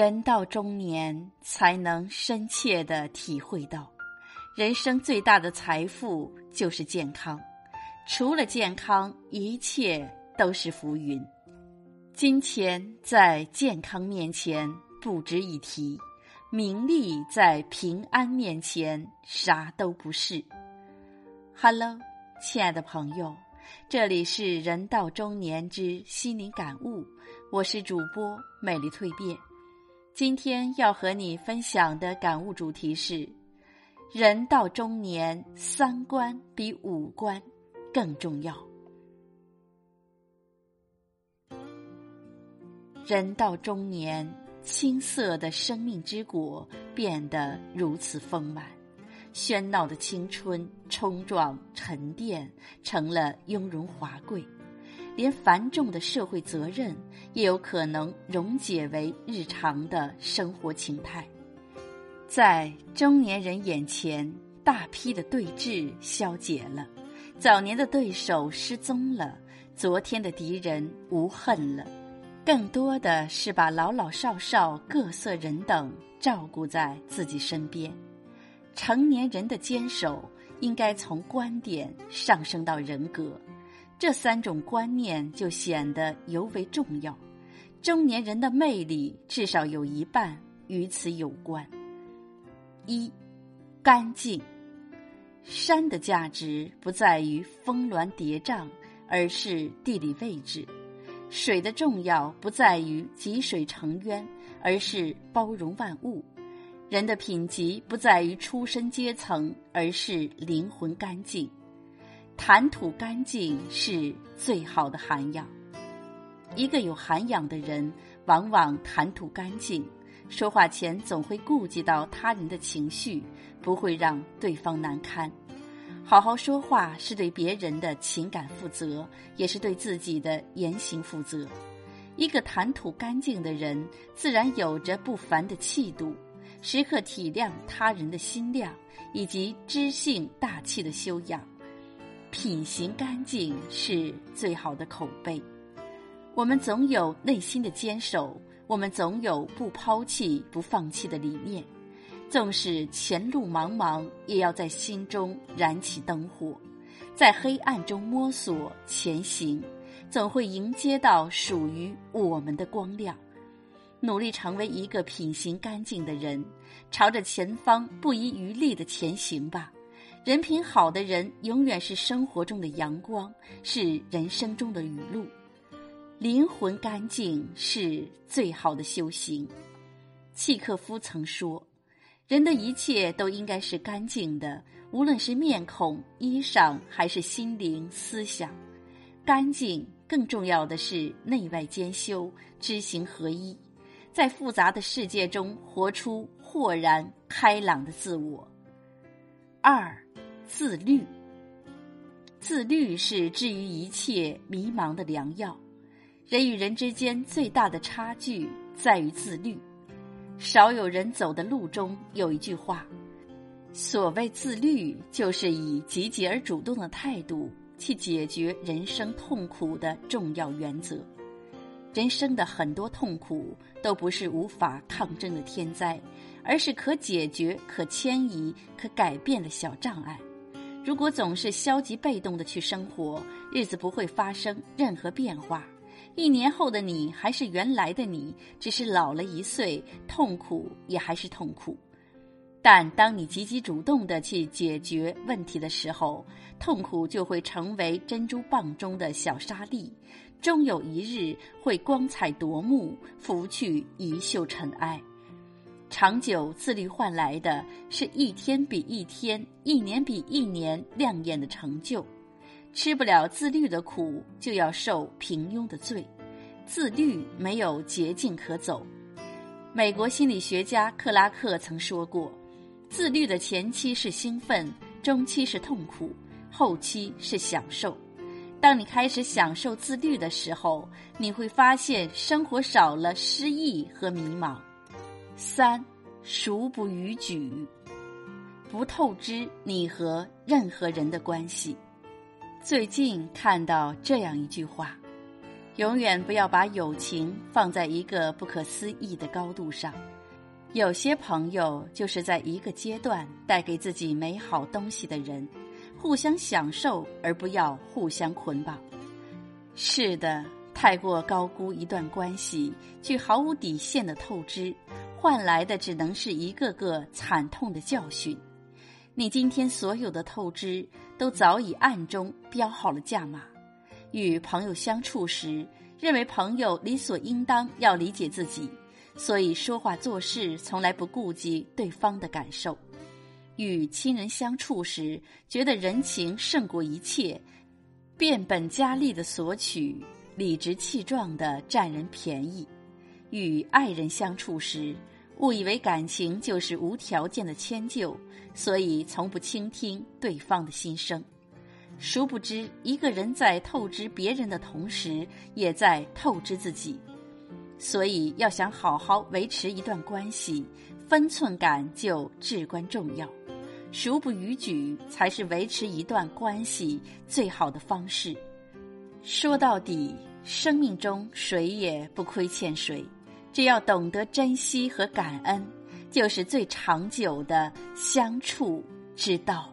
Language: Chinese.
人到中年，才能深切的体会到，人生最大的财富就是健康。除了健康，一切都是浮云。金钱在健康面前不值一提，名利在平安面前啥都不是。Hello，亲爱的朋友，这里是人到中年之心灵感悟，我是主播美丽蜕变。今天要和你分享的感悟主题是：人到中年，三观比五官更重要。人到中年，青涩的生命之果变得如此丰满，喧闹的青春冲撞沉淀，成了雍容华贵。连繁重的社会责任也有可能溶解为日常的生活情态，在中年人眼前，大批的对峙消解了，早年的对手失踪了，昨天的敌人无恨了，更多的是把老老少少各色人等照顾在自己身边。成年人的坚守，应该从观点上升到人格。这三种观念就显得尤为重要。中年人的魅力至少有一半与此有关。一，干净。山的价值不在于峰峦叠嶂，而是地理位置；水的重要不在于积水成渊，而是包容万物；人的品级不在于出身阶层，而是灵魂干净。谈吐干净是最好的涵养。一个有涵养的人，往往谈吐干净，说话前总会顾及到他人的情绪，不会让对方难堪。好好说话是对别人的情感负责，也是对自己的言行负责。一个谈吐干净的人，自然有着不凡的气度，时刻体谅他人的心量，以及知性大气的修养。品行干净是最好的口碑。我们总有内心的坚守，我们总有不抛弃、不放弃的理念。纵使前路茫茫，也要在心中燃起灯火，在黑暗中摸索前行，总会迎接到属于我们的光亮。努力成为一个品行干净的人，朝着前方不遗余力的前行吧。人品好的人，永远是生活中的阳光，是人生中的雨露。灵魂干净是最好的修行。契诃夫曾说：“人的一切都应该是干净的，无论是面孔、衣裳，还是心灵、思想。干净更重要的是内外兼修，知行合一，在复杂的世界中活出豁然开朗的自我。”二。自律，自律是治愈一切迷茫的良药。人与人之间最大的差距在于自律。少有人走的路中有一句话：所谓自律，就是以积极而主动的态度去解决人生痛苦的重要原则。人生的很多痛苦都不是无法抗争的天灾，而是可解决、可迁移、可改变的小障碍。如果总是消极被动的去生活，日子不会发生任何变化。一年后的你还是原来的你，只是老了一岁，痛苦也还是痛苦。但当你积极主动的去解决问题的时候，痛苦就会成为珍珠蚌中的小沙粒，终有一日会光彩夺目，拂去一袖尘埃。长久自律换来的是一天比一天、一年比一年亮眼的成就。吃不了自律的苦，就要受平庸的罪。自律没有捷径可走。美国心理学家克拉克曾说过：“自律的前期是兴奋，中期是痛苦，后期是享受。当你开始享受自律的时候，你会发现生活少了失意和迷茫。”三，孰不逾矩？不透支你和任何人的关系。最近看到这样一句话：永远不要把友情放在一个不可思议的高度上。有些朋友就是在一个阶段带给自己美好东西的人，互相享受，而不要互相捆绑。是的，太过高估一段关系，去毫无底线的透支，换来的只能是一个个惨痛的教训。你今天所有的透支，都早已暗中标好了价码。与朋友相处时，认为朋友理所应当要理解自己，所以说话做事从来不顾及对方的感受；与亲人相处时，觉得人情胜过一切，变本加厉的索取，理直气壮的占人便宜；与爱人相处时，误以为感情就是无条件的迁就，所以从不倾听对方的心声。殊不知，一个人在透支别人的同时，也在透支自己。所以，要想好好维持一段关系，分寸感就至关重要。孰不逾矩，才是维持一段关系最好的方式。说到底，生命中谁也不亏欠谁。只要懂得珍惜和感恩，就是最长久的相处之道。